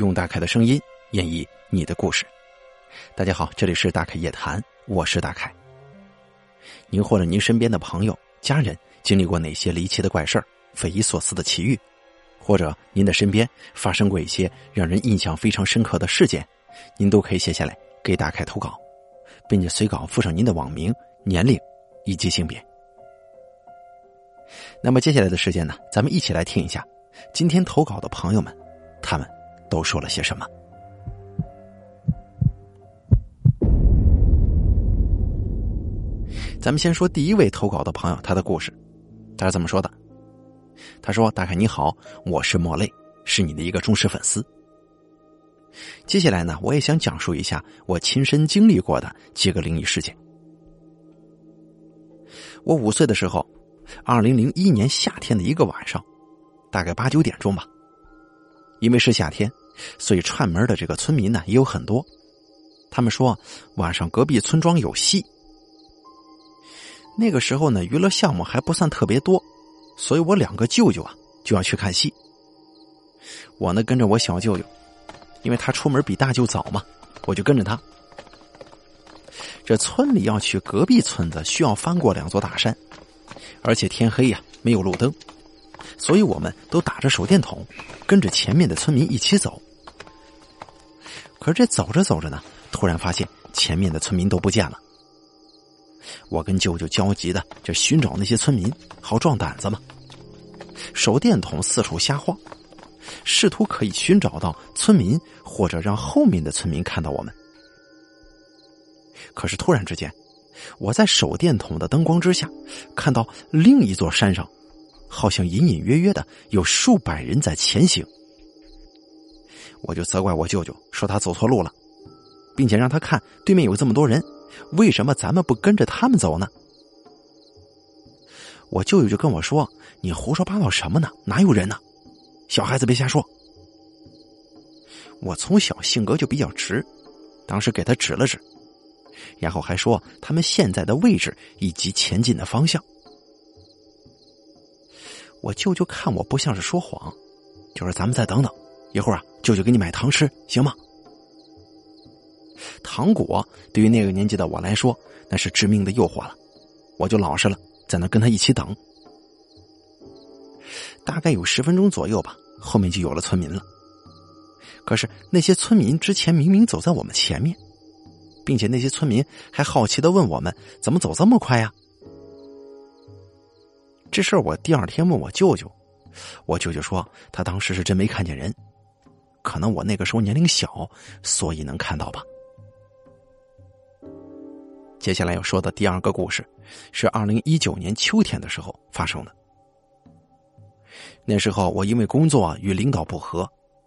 用大凯的声音演绎你的故事。大家好，这里是大凯夜谈，我是大凯。您或者您身边的朋友、家人经历过哪些离奇的怪事儿、匪夷所思的奇遇，或者您的身边发生过一些让人印象非常深刻的事件，您都可以写下来给大凯投稿，并且随稿附上您的网名、年龄以及性别。那么接下来的时间呢，咱们一起来听一下今天投稿的朋友们，他们。都说了些什么？咱们先说第一位投稿的朋友，他的故事，他是怎么说的？他说：“大凯你好，我是莫泪，是你的一个忠实粉丝。接下来呢，我也想讲述一下我亲身经历过的几个灵异事件。我五岁的时候，二零零一年夏天的一个晚上，大概八九点钟吧，因为是夏天。”所以串门的这个村民呢也有很多，他们说晚上隔壁村庄有戏。那个时候呢娱乐项目还不算特别多，所以我两个舅舅啊就要去看戏。我呢跟着我小舅舅，因为他出门比大舅早嘛，我就跟着他。这村里要去隔壁村子，需要翻过两座大山，而且天黑呀，没有路灯，所以我们都打着手电筒，跟着前面的村民一起走。可是这走着走着呢，突然发现前面的村民都不见了。我跟舅舅焦急的就寻找那些村民，好壮胆子嘛。手电筒四处瞎晃，试图可以寻找到村民，或者让后面的村民看到我们。可是突然之间，我在手电筒的灯光之下，看到另一座山上，好像隐隐约约的有数百人在前行。我就责怪我舅舅，说他走错路了，并且让他看对面有这么多人，为什么咱们不跟着他们走呢？我舅舅就跟我说：“你胡说八道什么呢？哪有人呢？小孩子别瞎说。”我从小性格就比较直，当时给他指了指，然后还说他们现在的位置以及前进的方向。我舅舅看我不像是说谎，就说：“咱们再等等。”一会儿啊，舅舅给你买糖吃，行吗？糖果对于那个年纪的我来说，那是致命的诱惑了。我就老实了，在那跟他一起等。大概有十分钟左右吧，后面就有了村民了。可是那些村民之前明明走在我们前面，并且那些村民还好奇的问我们怎么走这么快呀？这事儿我第二天问我舅舅，我舅舅说他当时是真没看见人。可能我那个时候年龄小，所以能看到吧。接下来要说的第二个故事，是二零一九年秋天的时候发生的。那时候我因为工作与领导不和，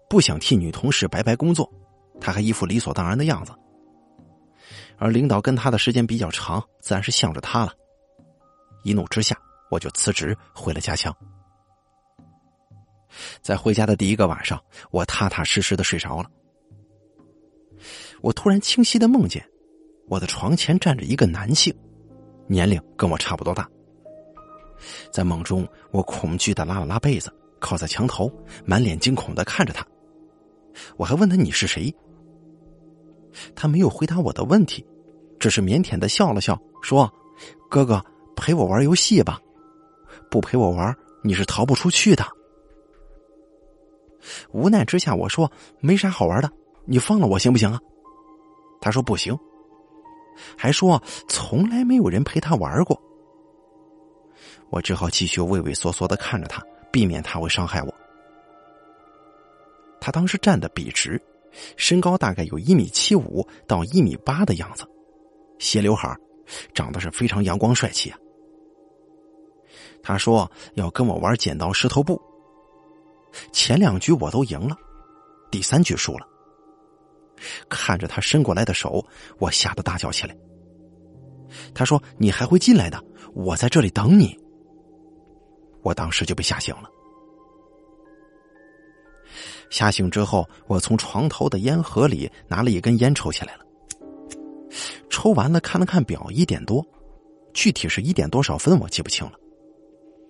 不想替女同事白白工作，他还一副理所当然的样子。而领导跟他的时间比较长，自然是向着他了。一怒之下，我就辞职回了家乡。在回家的第一个晚上，我踏踏实实的睡着了。我突然清晰的梦见，我的床前站着一个男性，年龄跟我差不多大。在梦中，我恐惧的拉了拉被子，靠在墙头，满脸惊恐的看着他。我还问他你是谁？他没有回答我的问题，只是腼腆的笑了笑，说：“哥哥，陪我玩游戏吧，不陪我玩，你是逃不出去的。”无奈之下，我说没啥好玩的，你放了我行不行啊？他说不行，还说从来没有人陪他玩过。我只好继续畏畏缩缩的看着他，避免他会伤害我。他当时站的笔直，身高大概有一米七五到一米八的样子，斜刘海，长得是非常阳光帅气啊。他说要跟我玩剪刀石头布。前两局我都赢了，第三局输了。看着他伸过来的手，我吓得大叫起来。他说：“你还会进来的，我在这里等你。”我当时就被吓醒了。吓醒之后，我从床头的烟盒里拿了一根烟抽起来了。抽完了，看了看表，一点多，具体是一点多少分我记不清了，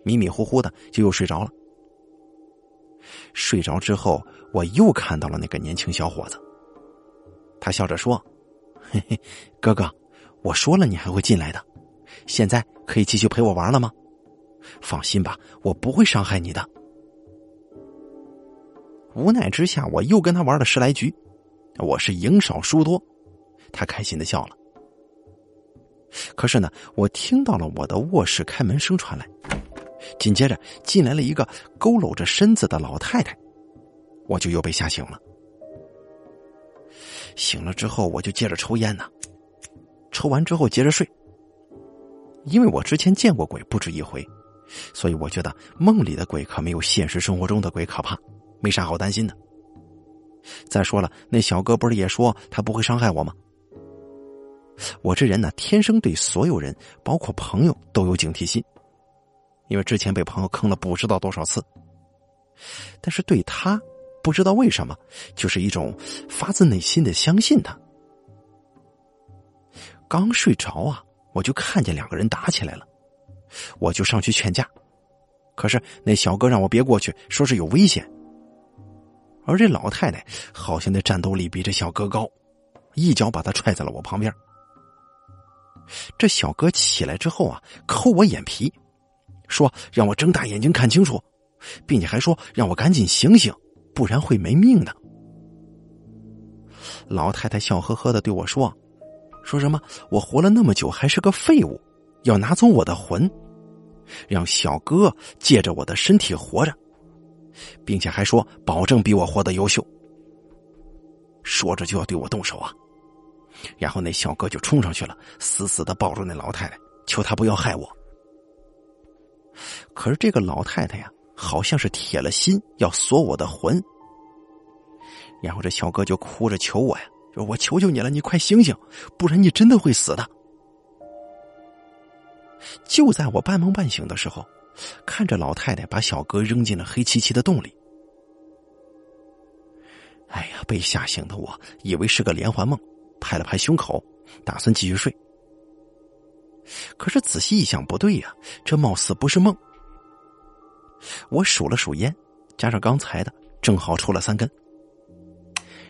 迷迷糊糊的就又睡着了。睡着之后，我又看到了那个年轻小伙子。他笑着说：“嘿嘿，哥哥，我说了你还会进来的，现在可以继续陪我玩了吗？放心吧，我不会伤害你的。”无奈之下，我又跟他玩了十来局，我是赢少输多，他开心的笑了。可是呢，我听到了我的卧室开门声传来，紧接着进来了一个佝偻着身子的老太太，我就又被吓醒了。醒了之后，我就接着抽烟呢，抽完之后接着睡。因为我之前见过鬼不止一回，所以我觉得梦里的鬼可没有现实生活中的鬼可怕，没啥好担心的。再说了，那小哥不是也说他不会伤害我吗？我这人呢，天生对所有人，包括朋友，都有警惕心，因为之前被朋友坑了不知道多少次。但是对他，不知道为什么，就是一种发自内心的相信他。刚睡着啊，我就看见两个人打起来了，我就上去劝架，可是那小哥让我别过去，说是有危险。而这老太太好像那战斗力比这小哥高，一脚把他踹在了我旁边。这小哥起来之后啊，抠我眼皮，说让我睁大眼睛看清楚，并且还说让我赶紧醒醒，不然会没命的。老太太笑呵呵的对我说：“说什么我活了那么久还是个废物，要拿走我的魂，让小哥借着我的身体活着，并且还说保证比我活得优秀。”说着就要对我动手啊！然后那小哥就冲上去了，死死的抱住那老太太，求他不要害我。可是这个老太太呀，好像是铁了心要锁我的魂。然后这小哥就哭着求我呀，说：“我求求你了，你快醒醒，不然你真的会死的。”就在我半梦半醒的时候，看着老太太把小哥扔进了黑漆漆的洞里。哎呀，被吓醒的我以为是个连环梦。拍了拍胸口，打算继续睡。可是仔细一想，不对呀，这貌似不是梦。我数了数烟，加上刚才的，正好抽了三根。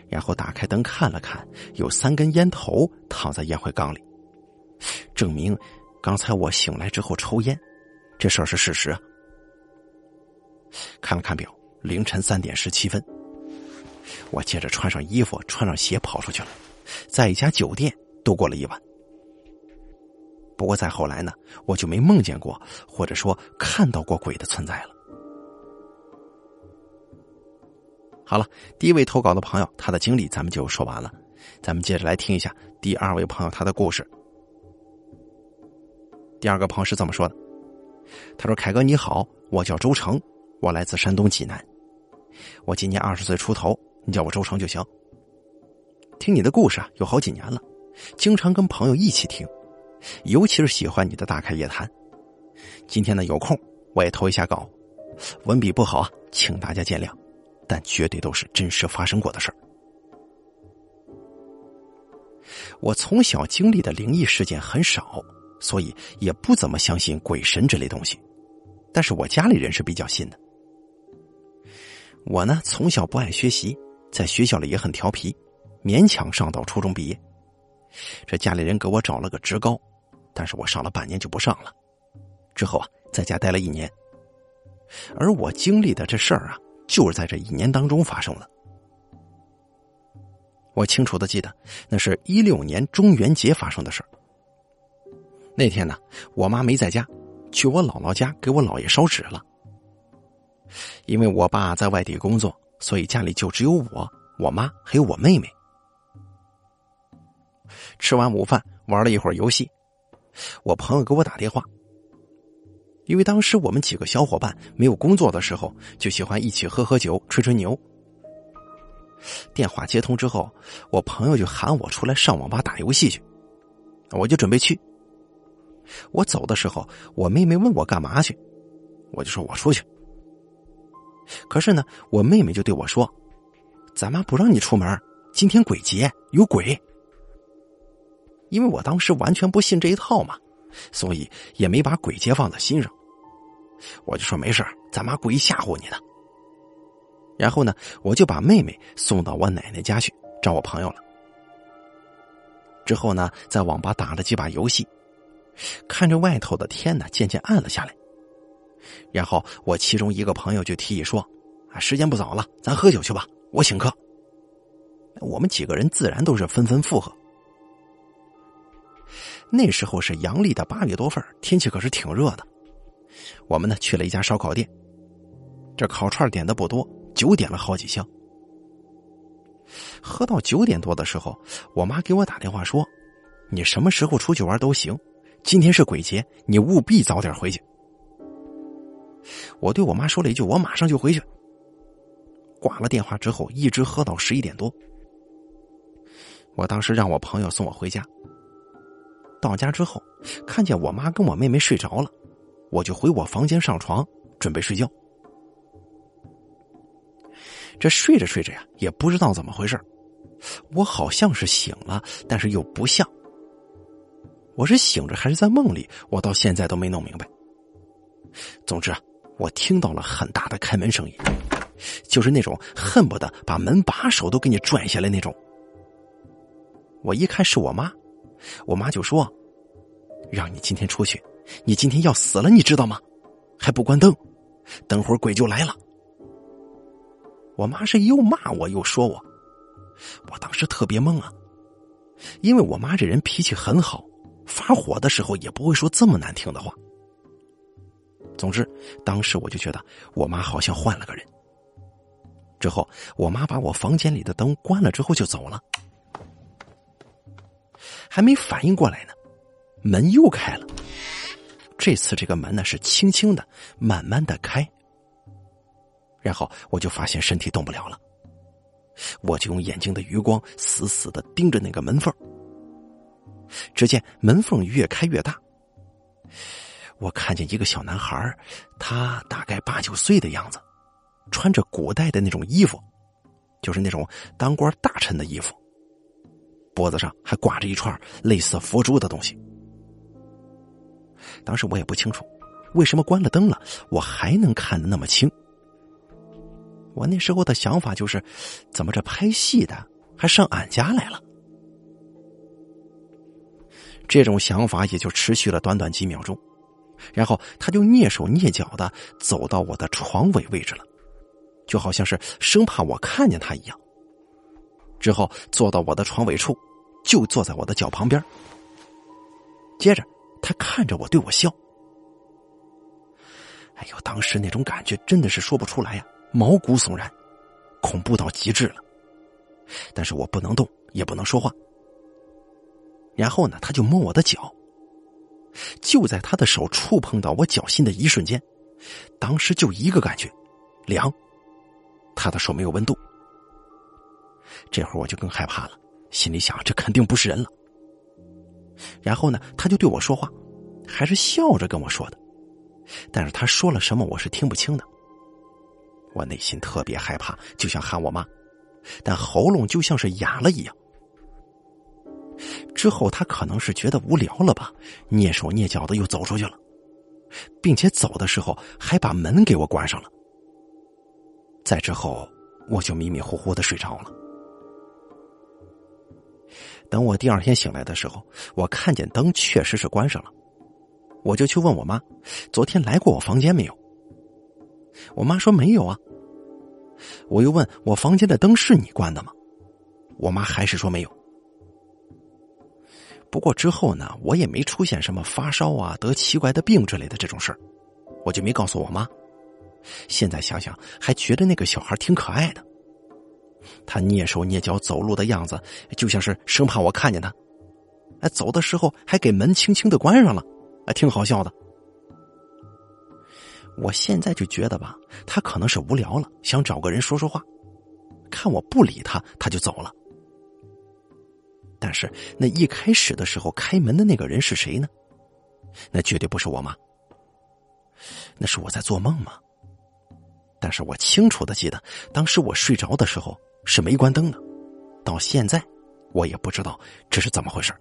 然后打开灯看了看，有三根烟头躺在烟灰缸里，证明刚才我醒来之后抽烟，这事儿是事实啊。看了看表，凌晨三点十七分。我接着穿上衣服，穿上鞋跑出去了。在一家酒店度过了一晚。不过再后来呢，我就没梦见过，或者说看到过鬼的存在了。好了，第一位投稿的朋友，他的经历咱们就说完了，咱们接着来听一下第二位朋友他的故事。第二个朋友是这么说的：“他说，凯哥你好，我叫周成，我来自山东济南，我今年二十岁出头，你叫我周成就行。”听你的故事啊，有好几年了，经常跟朋友一起听，尤其是喜欢你的大开夜谈。今天呢有空，我也投一下稿，文笔不好啊，请大家见谅，但绝对都是真实发生过的事儿。我从小经历的灵异事件很少，所以也不怎么相信鬼神这类东西，但是我家里人是比较信的。我呢从小不爱学习，在学校里也很调皮。勉强上到初中毕业，这家里人给我找了个职高，但是我上了半年就不上了。之后啊，在家待了一年。而我经历的这事儿啊，就是在这一年当中发生的。我清楚的记得，那是一六年中元节发生的事儿。那天呢，我妈没在家，去我姥姥家给我姥爷烧纸了。因为我爸在外地工作，所以家里就只有我、我妈还有我妹妹。吃完午饭，玩了一会儿游戏，我朋友给我打电话。因为当时我们几个小伙伴没有工作的时候，就喜欢一起喝喝酒、吹吹牛。电话接通之后，我朋友就喊我出来上网吧打游戏去，我就准备去。我走的时候，我妹妹问我干嘛去，我就说我出去。可是呢，我妹妹就对我说：“咱妈不让你出门，今天鬼节，有鬼。”因为我当时完全不信这一套嘛，所以也没把鬼节放在心上。我就说没事咱妈故意吓唬你的。然后呢，我就把妹妹送到我奶奶家去找我朋友了。之后呢，在网吧打了几把游戏，看着外头的天呢渐渐暗了下来。然后我其中一个朋友就提议说：“啊，时间不早了，咱喝酒去吧，我请客。”我们几个人自然都是纷纷附和。那时候是阳历的八月多份，天气可是挺热的。我们呢去了一家烧烤店，这烤串点的不多，酒点了好几箱。喝到九点多的时候，我妈给我打电话说：“你什么时候出去玩都行，今天是鬼节，你务必早点回去。”我对我妈说了一句：“我马上就回去。”挂了电话之后，一直喝到十一点多。我当时让我朋友送我回家。到家之后，看见我妈跟我妹妹睡着了，我就回我房间上床准备睡觉。这睡着睡着呀，也不知道怎么回事我好像是醒了，但是又不像。我是醒着还是在梦里？我到现在都没弄明白。总之啊，我听到了很大的开门声音，就是那种恨不得把门把手都给你拽下来那种。我一看是我妈，我妈就说：“让你今天出去，你今天要死了，你知道吗？还不关灯，等会儿鬼就来了。”我妈是又骂我又说我，我当时特别懵啊，因为我妈这人脾气很好，发火的时候也不会说这么难听的话。总之，当时我就觉得我妈好像换了个人。之后，我妈把我房间里的灯关了之后就走了。还没反应过来呢，门又开了。这次这个门呢是轻轻的、慢慢的开。然后我就发现身体动不了了，我就用眼睛的余光死死的盯着那个门缝。只见门缝越开越大，我看见一个小男孩，他大概八九岁的样子，穿着古代的那种衣服，就是那种当官大臣的衣服。脖子上还挂着一串类似佛珠的东西。当时我也不清楚，为什么关了灯了，我还能看得那么清。我那时候的想法就是，怎么这拍戏的还上俺家来了？这种想法也就持续了短短几秒钟，然后他就蹑手蹑脚的走到我的床尾位置了，就好像是生怕我看见他一样。之后坐到我的床尾处，就坐在我的脚旁边。接着他看着我，对我笑。哎呦，当时那种感觉真的是说不出来呀，毛骨悚然，恐怖到极致了。但是我不能动，也不能说话。然后呢，他就摸我的脚。就在他的手触碰到我脚心的一瞬间，当时就一个感觉，凉。他的手没有温度。这会儿我就更害怕了，心里想：这肯定不是人了。然后呢，他就对我说话，还是笑着跟我说的，但是他说了什么我是听不清的。我内心特别害怕，就想喊我妈，但喉咙就像是哑了一样。之后他可能是觉得无聊了吧，蹑手蹑脚的又走出去了，并且走的时候还把门给我关上了。再之后，我就迷迷糊糊的睡着了。等我第二天醒来的时候，我看见灯确实是关上了，我就去问我妈：“昨天来过我房间没有？”我妈说：“没有啊。”我又问我房间的灯是你关的吗？我妈还是说没有。不过之后呢，我也没出现什么发烧啊、得奇怪的病之类的这种事儿，我就没告诉我妈。现在想想，还觉得那个小孩挺可爱的。他蹑手蹑脚走路的样子，就像是生怕我看见他。哎，走的时候还给门轻轻的关上了，还挺好笑的。我现在就觉得吧，他可能是无聊了，想找个人说说话。看我不理他，他就走了。但是那一开始的时候开门的那个人是谁呢？那绝对不是我妈。那是我在做梦吗？但是我清楚的记得，当时我睡着的时候。是没关灯的，到现在我也不知道这是怎么回事。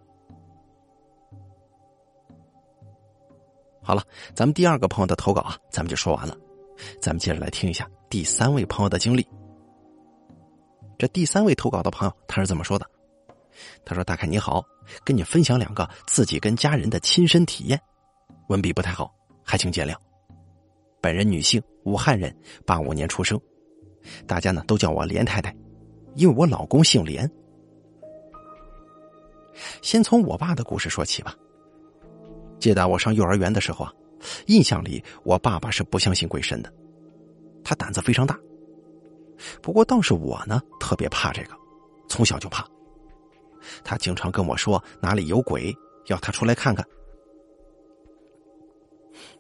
好了，咱们第二个朋友的投稿啊，咱们就说完了。咱们接着来听一下第三位朋友的经历，这第三位投稿的朋友他是怎么说的：“他说大凯你好，跟你分享两个自己跟家人的亲身体验，文笔不太好，还请见谅。本人女性，武汉人，八五年出生，大家呢都叫我连太太，因为我老公姓连。先从我爸的故事说起吧。记得我上幼儿园的时候啊，印象里我爸爸是不相信鬼神的，他胆子非常大。不过倒是我呢，特别怕这个，从小就怕。他经常跟我说哪里有鬼，要他出来看看。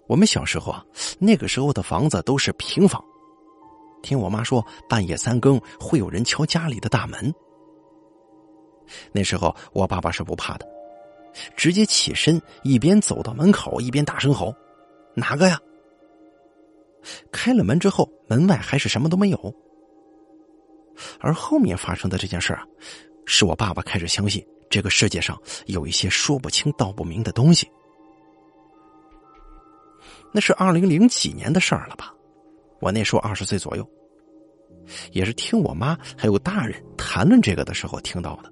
我们小时候啊，那个时候的房子都是平房，听我妈说半夜三更会有人敲家里的大门。那时候我爸爸是不怕的，直接起身，一边走到门口，一边大声吼：“哪个呀？”开了门之后，门外还是什么都没有。而后面发生的这件事啊，使我爸爸开始相信这个世界上有一些说不清道不明的东西。那是二零零几年的事儿了吧？我那时候二十岁左右，也是听我妈还有大人谈论这个的时候听到的。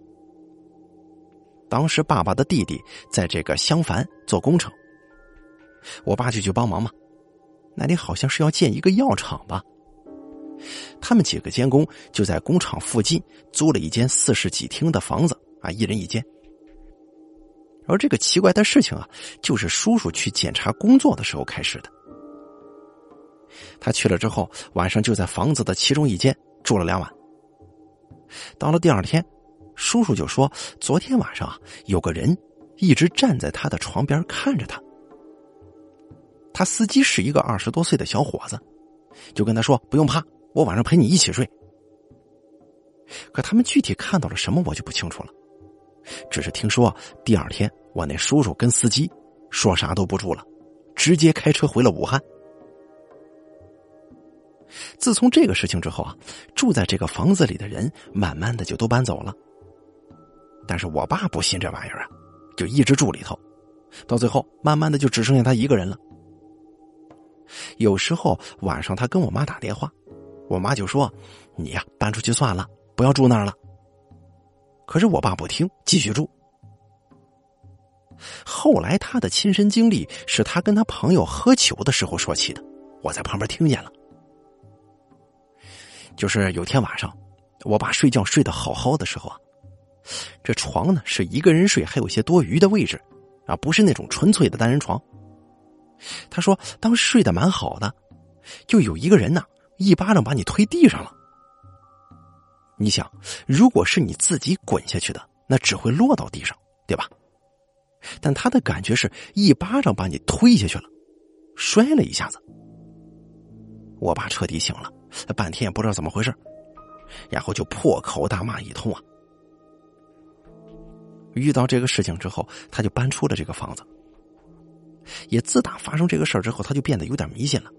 当时爸爸的弟弟在这个襄樊做工程，我爸就去帮忙嘛。那里好像是要建一个药厂吧。他们几个监工就在工厂附近租了一间四室几厅的房子啊，一人一间。而这个奇怪的事情啊，就是叔叔去检查工作的时候开始的。他去了之后，晚上就在房子的其中一间住了两晚。到了第二天，叔叔就说：“昨天晚上啊，有个人一直站在他的床边看着他。他司机是一个二十多岁的小伙子，就跟他说：‘不用怕。’”我晚上陪你一起睡，可他们具体看到了什么，我就不清楚了。只是听说第二天，我那叔叔跟司机说啥都不住了，直接开车回了武汉。自从这个事情之后啊，住在这个房子里的人慢慢的就都搬走了。但是我爸不信这玩意儿啊，就一直住里头，到最后慢慢的就只剩下他一个人了。有时候晚上他跟我妈打电话。我妈就说：“你呀，搬出去算了，不要住那儿了。”可是我爸不听，继续住。后来他的亲身经历是他跟他朋友喝酒的时候说起的，我在旁边听见了。就是有天晚上，我爸睡觉睡得好好的时候啊，这床呢是一个人睡，还有些多余的位置，啊，不是那种纯粹的单人床。他说当时睡得蛮好的，就有一个人呢。一巴掌把你推地上了。你想，如果是你自己滚下去的，那只会落到地上，对吧？但他的感觉是一巴掌把你推下去了，摔了一下子。我爸彻底醒了，半天也不知道怎么回事，然后就破口大骂一通啊。遇到这个事情之后，他就搬出了这个房子。也自打发生这个事儿之后，他就变得有点迷信了。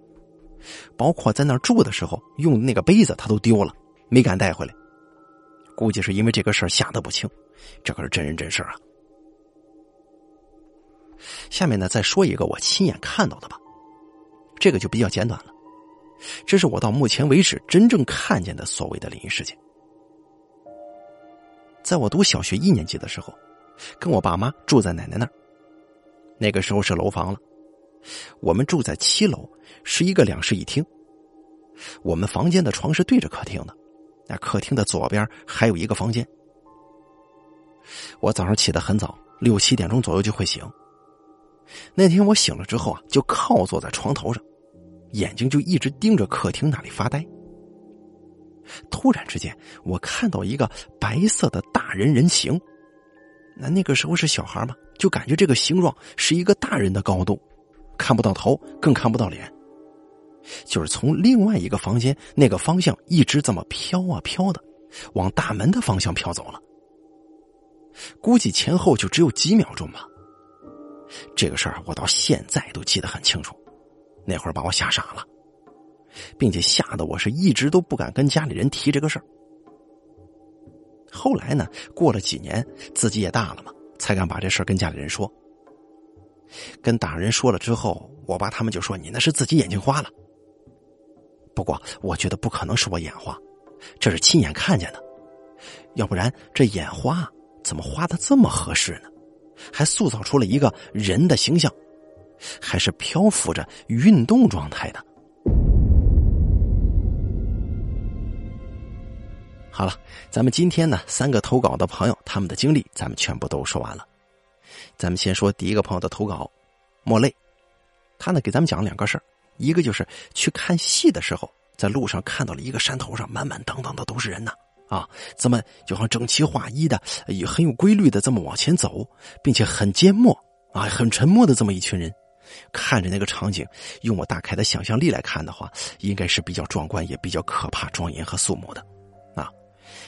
包括在那儿住的时候，用的那个杯子他都丢了，没敢带回来。估计是因为这个事儿吓得不轻，这可是真人真事啊。下面呢，再说一个我亲眼看到的吧，这个就比较简短了。这是我到目前为止真正看见的所谓的灵异事件。在我读小学一年级的时候，跟我爸妈住在奶奶那儿，那个时候是楼房了。我们住在七楼，是一个两室一厅。我们房间的床是对着客厅的，那客厅的左边还有一个房间。我早上起得很早，六七点钟左右就会醒。那天我醒了之后啊，就靠坐在床头上，眼睛就一直盯着客厅那里发呆。突然之间，我看到一个白色的大人人形，那那个时候是小孩嘛，就感觉这个形状是一个大人的高度。看不到头，更看不到脸，就是从另外一个房间那个方向一直这么飘啊飘的，往大门的方向飘走了。估计前后就只有几秒钟吧。这个事儿我到现在都记得很清楚，那会儿把我吓傻了，并且吓得我是一直都不敢跟家里人提这个事儿。后来呢，过了几年，自己也大了嘛，才敢把这事儿跟家里人说。跟大人说了之后，我爸他们就说你那是自己眼睛花了。不过我觉得不可能是我眼花，这是亲眼看见的，要不然这眼花怎么花的这么合适呢？还塑造出了一个人的形象，还是漂浮着运动状态的。好了，咱们今天呢，三个投稿的朋友他们的经历，咱们全部都说完了。咱们先说第一个朋友的投稿，莫泪，他呢给咱们讲了两个事儿，一个就是去看戏的时候，在路上看到了一个山头上满满当当的都是人呢，啊，这么就像整齐划一的，也很有规律的这么往前走，并且很缄默啊，很沉默的这么一群人，看着那个场景，用我大开的想象力来看的话，应该是比较壮观，也比较可怕、庄严和肃穆的。啊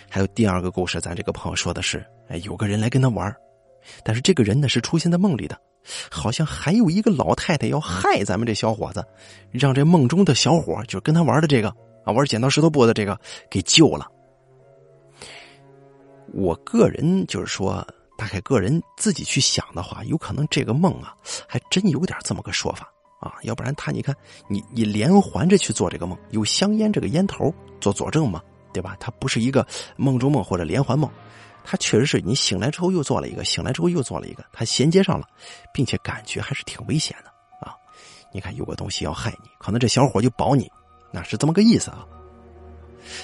还有第二个故事，咱这个朋友说的是，哎，有个人来跟他玩，但是这个人呢是出现在梦里的，好像还有一个老太太要害咱们这小伙子，让这梦中的小伙就跟他玩的这个啊玩剪刀石头布的这个给救了。我个人就是说，大概个人自己去想的话，有可能这个梦啊，还真有点这么个说法啊，要不然他你看你你连环着去做这个梦，有香烟这个烟头做佐证吗？对吧？它不是一个梦中梦或者连环梦，它确实是你醒来之后又做了一个，醒来之后又做了一个，它衔接上了，并且感觉还是挺危险的啊！你看有个东西要害你，可能这小伙就保你，那是这么个意思啊。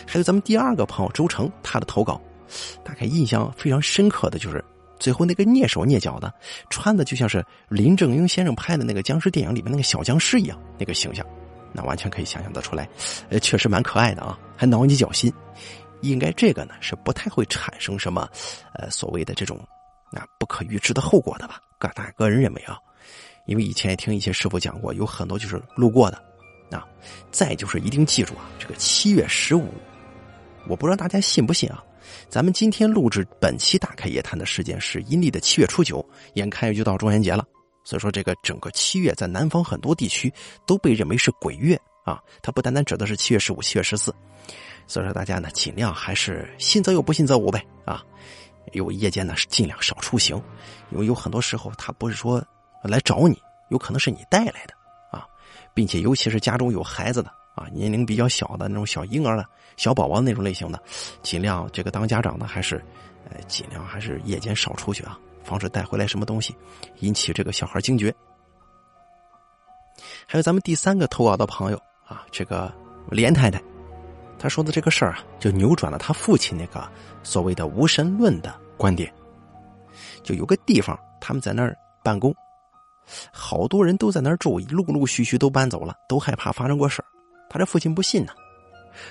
还有咱们第二个朋友周成，他的投稿，大概印象非常深刻的就是最后那个蹑手蹑脚的，穿的就像是林正英先生拍的那个僵尸电影里面那个小僵尸一样，那个形象。那完全可以想象得出来，呃，确实蛮可爱的啊，还挠你脚心，应该这个呢是不太会产生什么，呃，所谓的这种啊不可预知的后果的吧？个大个人认为啊，因为以前也听一些师傅讲过，有很多就是路过的，啊，再就是一定记住啊，这个七月十五，我不知道大家信不信啊，咱们今天录制本期大开夜谈的时间是阴历的七月初九，眼看就到中元节了。所以说，这个整个七月在南方很多地区都被认为是鬼月啊，它不单单指的是七月十五、七月十四。所以说，大家呢尽量还是信则有，不信则无呗啊。有夜间呢是尽量少出行，因为有很多时候他不是说来找你，有可能是你带来的啊，并且尤其是家中有孩子的啊，年龄比较小的那种小婴儿的小宝宝那种类型的，尽量这个当家长的还是呃尽量还是夜间少出去啊。防止带回来什么东西，引起这个小孩惊觉。还有咱们第三个投稿的朋友啊，这个连太太，他说的这个事儿啊，就扭转了他父亲那个所谓的无神论的观点。就有个地方，他们在那儿办公，好多人都在那儿住，陆陆续续都搬走了，都害怕发生过事儿他这父亲不信呢，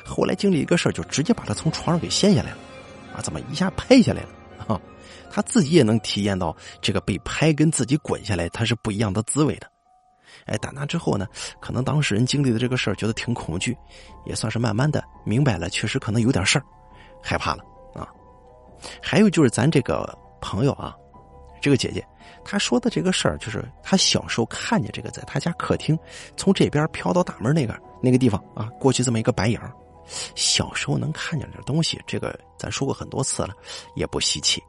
后来经历一个事儿，就直接把他从床上给掀下来了，啊，怎么一下拍下来了？啊！他自己也能体验到这个被拍跟自己滚下来，他是不一样的滋味的。哎，打那之后呢，可能当事人经历的这个事儿觉得挺恐惧，也算是慢慢的明白了，确实可能有点事儿，害怕了啊。还有就是咱这个朋友啊，这个姐姐，她说的这个事儿，就是她小时候看见这个，在她家客厅从这边飘到大门那个那个地方啊，过去这么一个白影小时候能看见点东西，这个咱说过很多次了，也不稀奇。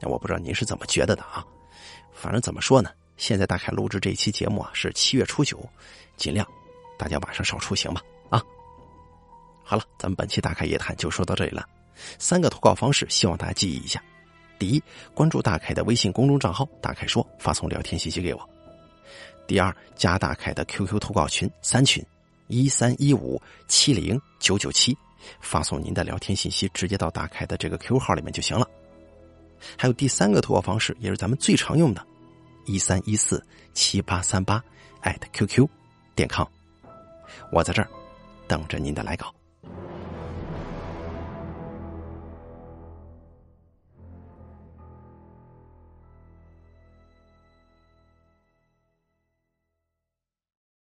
那我不知道您是怎么觉得的啊？反正怎么说呢？现在大凯录制这一期节目啊，是七月初九，尽量大家晚上少出行吧啊！好了，咱们本期大凯夜谈就说到这里了。三个投稿方式，希望大家记忆一下：第一，关注大凯的微信公众账号“大凯说”，发送聊天信息给我；第二，加大凯的 QQ 投稿群三群一三一五七零九九七，发送您的聊天信息，直接到大凯的这个 QQ 号里面就行了。还有第三个投稿方式，也是咱们最常用的，一三一四七八三八艾特 QQ 点 com，我在这儿等着您的来稿。